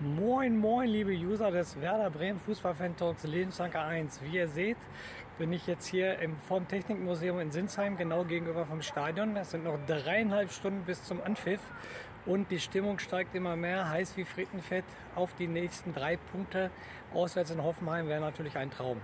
Moin, moin, liebe User des Werder Bremen Fußballfan Talks Lebensanker 1. Wie ihr seht, bin ich jetzt hier im Form Technikmuseum in Sinsheim, genau gegenüber vom Stadion. Es sind noch dreieinhalb Stunden bis zum Anpfiff und die Stimmung steigt immer mehr, heiß wie Frittenfett. Auf die nächsten drei Punkte auswärts in Hoffenheim wäre natürlich ein Traum.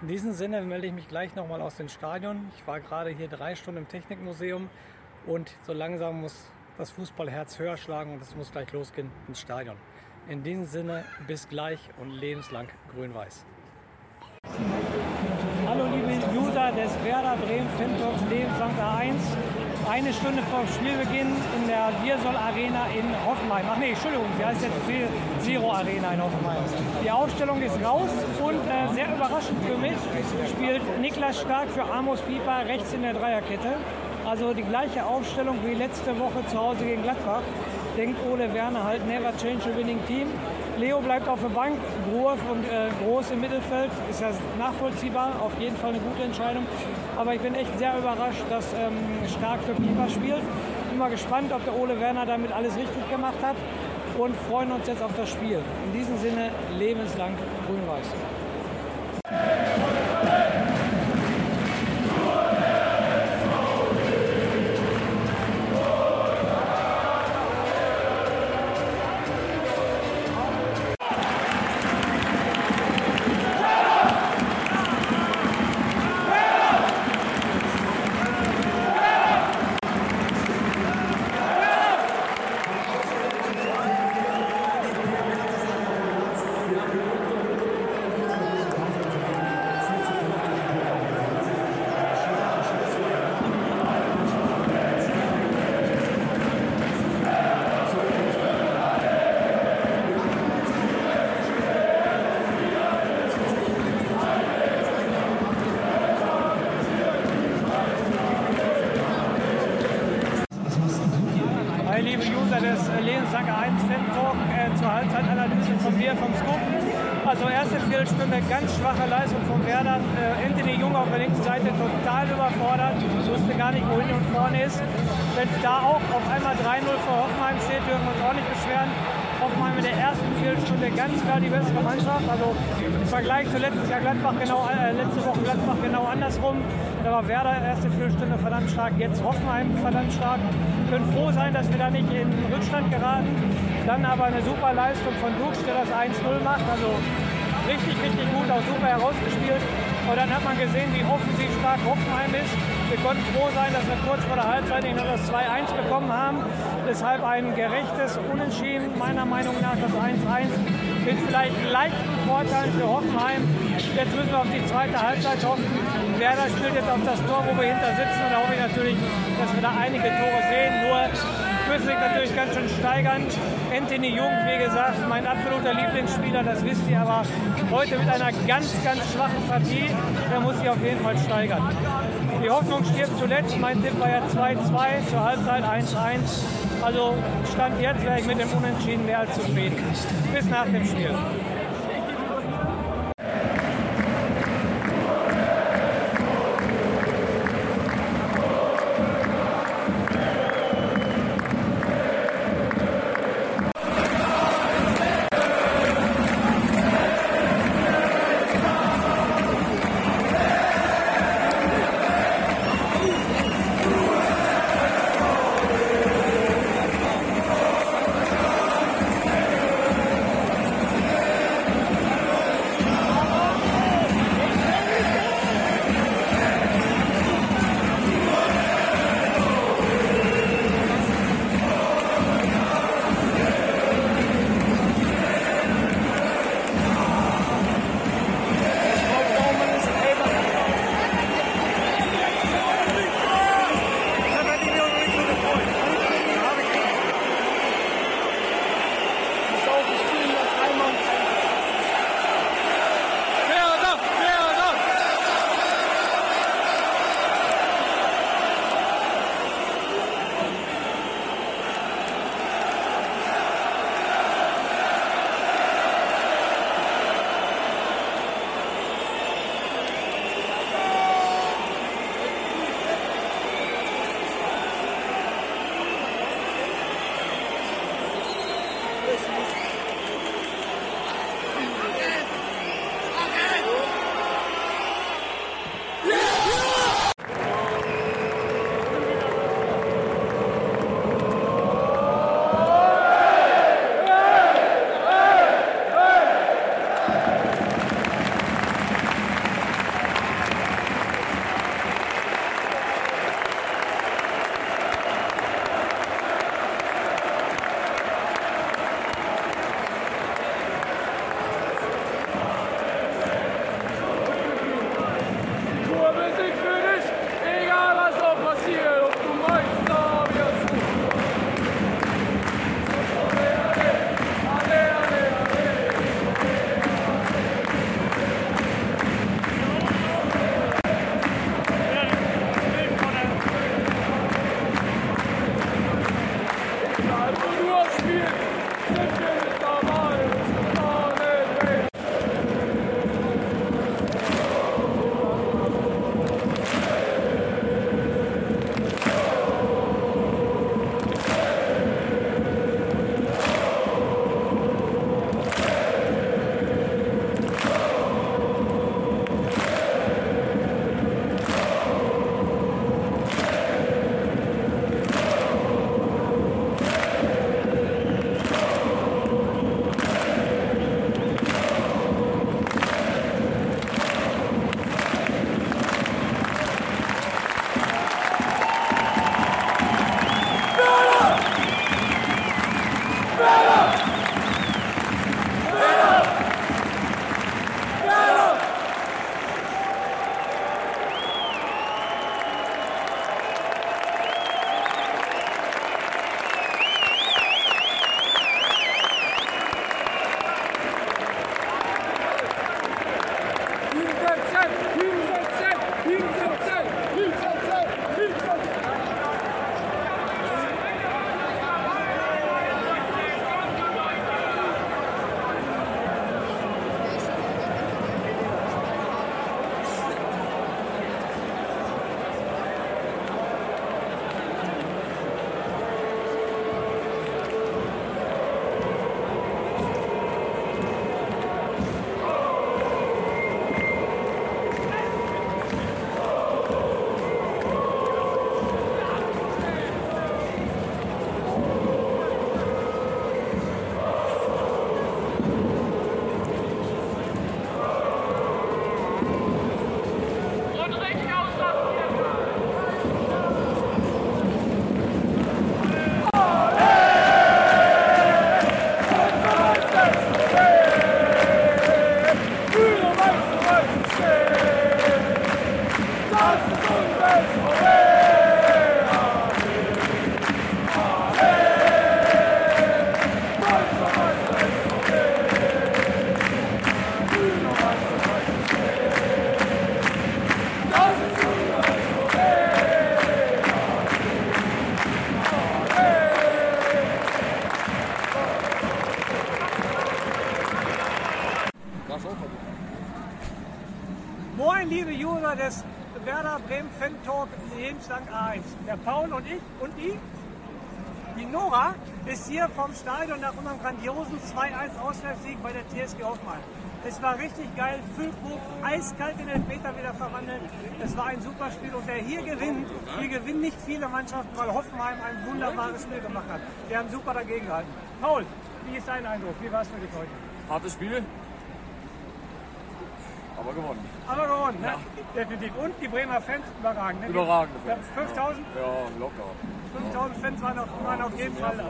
In diesem Sinne melde ich mich gleich nochmal aus dem Stadion. Ich war gerade hier drei Stunden im Technikmuseum und so langsam muss das Fußballherz höher schlagen und es muss gleich losgehen ins Stadion. In diesem Sinne, bis gleich und lebenslang grün-weiß. Hallo liebe User des Werder Bremen Fintalks Lebensanker 1. Eine Stunde vor Spielbeginn in der Wirsol Arena in Hoffenheim. Ach nee, Entschuldigung, sie heißt jetzt Zero Arena in Hoffenheim. Die Aufstellung ist raus und äh, sehr überraschend für mich spielt Niklas Stark für Amos Pieper rechts in der Dreierkette. Also die gleiche Aufstellung wie letzte Woche zu Hause gegen Gladbach denkt Ole Werner halt never change a winning team. Leo bleibt auf der Bank, Groß und äh, Groß im Mittelfeld, ist ja nachvollziehbar, auf jeden Fall eine gute Entscheidung. Aber ich bin echt sehr überrascht, dass ähm, Stark für Pieper spielt. Bin mal gespannt, ob der Ole Werner damit alles richtig gemacht hat und freuen uns jetzt auf das Spiel. In diesem Sinne lebenslang grün-weiß. Mir vom Scoop. Also erste Viertelstunde ganz schwache Leistung von Werder. Äh, Anthony Jung auf der linken Seite total überfordert, wusste gar nicht, wohin und vorne ist. Wenn da auch auf einmal 3-0 für Hoffenheim steht, dürfen wir uns auch nicht beschweren. Hoffenheim in der ersten Viertelstunde ganz klar die bessere Mannschaft. Also im Vergleich zu letztes Jahr Gladbach genau, äh, letzte Woche Gladbach genau andersrum. Da war Werder erste Viertelstunde verdammt stark, jetzt Hoffenheim verdammt stark. Wir können froh sein, dass wir da nicht in Rückstand geraten. Dann aber eine super Leistung von Dux, der das 1-0 macht. Also richtig, richtig gut, auch super herausgespielt. Und dann hat man gesehen, wie offensiv stark Hoffenheim ist. Wir konnten froh sein, dass wir kurz vor der Halbzeit noch das 2-1 bekommen haben. Deshalb ein gerechtes Unentschieden, meiner Meinung nach das 1-1 mit vielleicht leichten Vorteilen für Hoffenheim. Jetzt müssen wir auf die zweite Halbzeit hoffen. Werder spielt jetzt auf das Tor, wo wir hinter sitzen. Und da hoffe ich natürlich, dass wir da einige Tore sehen. Nur sich natürlich ganz schön steigern. Anthony Jung, wie gesagt, mein absoluter Lieblingsspieler, das wisst ihr, aber heute mit einer ganz, ganz schwachen Partie, der muss sich auf jeden Fall steigern. Die Hoffnung stirbt zuletzt. Mein Tipp war ja 2-2, zur Halbzeit 1-1. Also Stand jetzt wäre ich mit dem Unentschieden mehr als zufrieden. Bis nach dem Spiel. Vom Stadion nach unserem grandiosen 2-1 Auswärtssieg bei der TSG Hoffmann. Es war richtig geil, Füllkrug eiskalt in den Meter wieder verwandelt. Es war ein super Spiel und wer hier gewinnt, hier gewinnen nicht viele Mannschaften, weil Hoffenheim ein wunderbares Spiel gemacht hat. Wir haben super dagegen gehalten. Paul, wie ist dein Eindruck? Wie war es für dich heute? Hartes Spiel, aber gewonnen. Aber gewonnen, ne? Definitiv. Und die Bremer Fans überragend. Ne? Überragende Fans. 5000? Ja, locker. 5000 Fans waren auf, waren auf jeden Fall da.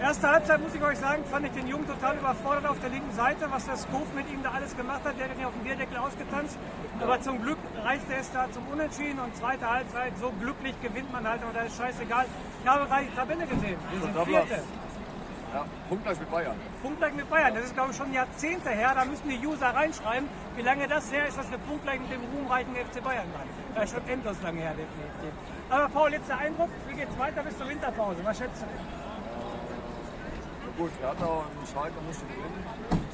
Erste Halbzeit, muss ich euch sagen, fand ich den Jungen total überfordert auf der linken Seite, was der Scope mit ihm da alles gemacht hat. Der hat ihn ja auf dem Bierdeckel ausgetanzt. Aber zum Glück reichte es da zum Unentschieden und zweite Halbzeit, so glücklich gewinnt man halt, und da ist scheißegal. Ich habe gerade die Tabelle gesehen. Wir sind Vierte. Ja, punktgleich mit Bayern. Punktgleich mit Bayern. Das ist, glaube ich, schon Jahrzehnte her. Da müssen die User reinschreiben, wie lange das her ist, dass wir punktgleich mit dem ruhmreichen FC Bayern waren. Das ist schon endlos lange her, definitiv. Aber Paul, jetzt der Eindruck, wie geht es weiter bis zur Winterpause? Was schätzt du denn? Gut, Hertha und Schalke musste gewinnen.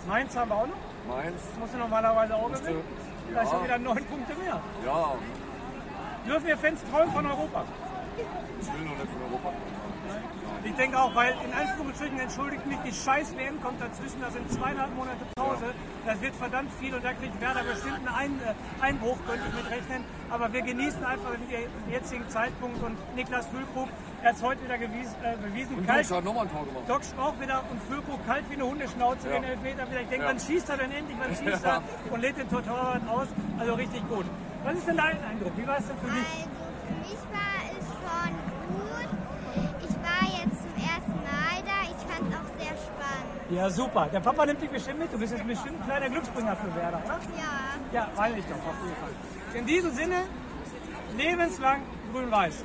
Mainz haben wir auch noch. Mainz. Musst du normalerweise auch gewinnen. ja. Da ist schon wieder neun Punkte mehr. Ja, Dürfen wir Fans träumen von Europa? ich will noch nicht von Europa kommen. Ich denke auch, weil in Anführungsstrichen entschuldigt mich, die scheiß WM kommt dazwischen, da sind zweieinhalb Monate Pause, das wird verdammt viel und da kriegt Werder bestimmt einen Ein äh, Einbruch, könnte ich mit rechnen. Aber wir genießen einfach den jetzigen Zeitpunkt und Niklas Füllkrug, er hat es heute wieder gewies, äh, bewiesen. Und kalt, Dux hat nochmal ein Tor gemacht. Doc auch wieder und Füllkrug kalt wie eine Hundeschnauze, Ja. den Elfmeter wieder. Ich denke, Ja. wann schießt er denn endlich, wann schießt Ja. er und lädt den Torwart aus. Also richtig gut. Was ist denn dein Eindruck? Wie war es denn für dich? Also für mich war es schon gut. Ich war jetzt zum ersten Mal da. Ich fand es auch sehr spannend. Ja, super. Der Papa nimmt dich bestimmt mit. Du bist jetzt bestimmt ein kleiner Glücksbringer für Werder, oder? Ja. Ja, weiß ich doch, auf jeden Fall. In diesem Sinne, lebenslang grün-weiß.